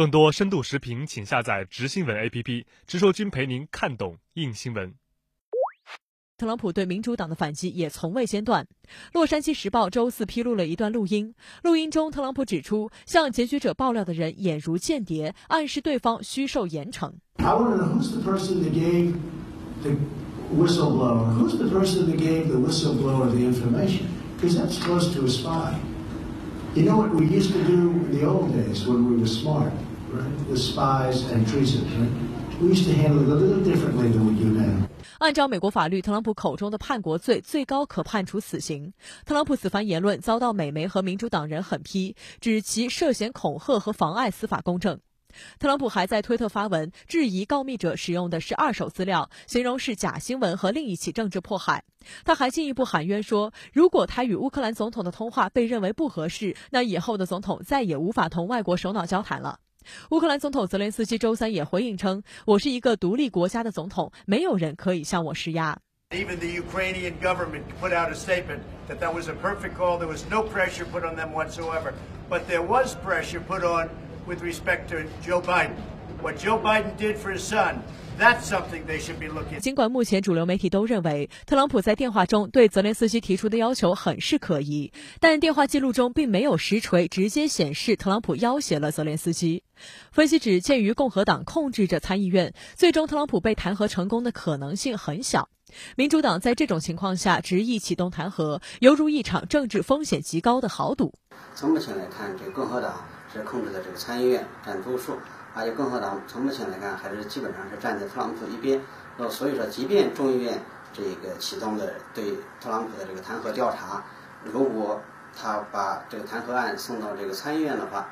更多深度视频，请下载直新闻 APP，直说君陪您看懂硬新闻。特朗普对民主党的反击也从未间断。洛杉矶时报周四披露了一段录音，录音中特朗普指出，向检举者爆料的人眼如间谍，暗示对方需受严惩。I want to know who's the person that gave the whistleblower? Who's the person that gave the whistleblower the information? Because that's close to a spy. You know what we used to do in the old days when we were smart, right? The spies and treason, right? We used to handle a little differently than we do now. 按照美国法律，特朗普口中的叛国罪最高可判处死刑。特朗普此番言论遭到美媒和民主党人狠批，指其涉嫌恐吓和妨碍司法公正。特朗普还在推特发文质疑告密者使用的是二手资料，形容是假新闻和另一起政治迫害。他还进一步喊冤说，如果他与乌克兰总统的通话被认为不合适，那以后的总统再也无法同外国首脑交谈了。乌克兰总统泽连斯基周三也回应称：“我是一个独立国家的总统，没有人可以向我施压。” Even the Ukrainian government put out a statement that that was a perfect call. There was no pressure put on them whatsoever. But there was pressure put on with respect to Joe Biden. What Joe Biden did for his son. That's something they should be looking. 尽管目前主流媒体都认为特朗普在电话中对泽连斯基提出的要求很是可疑，但电话记录中并没有实锤直接显示特朗普要挟了泽连斯基。分析指，鉴于共和党控制着参议院，最终特朗普被弹劾成功的可能性很小。民主党在这种情况下执意启动弹劾，犹如一场政治风险极高的豪赌。从目前来看，这个共和党是控制的这个参议院占多数。而且共和党从目前来看，还是基本上是站在特朗普一边。那所以说，即便众议院这个启动的对特朗普的这个弹劾调查，如果他把这个弹劾案送到这个参议院的话，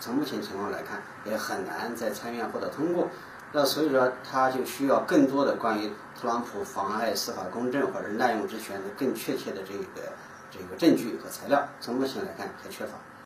从目前情况来看，也很难在参议院获得通过。那所以说，他就需要更多的关于特朗普妨碍司法公正或者滥用职权的更确切的这个这个证据和材料。从目前来看，还缺乏。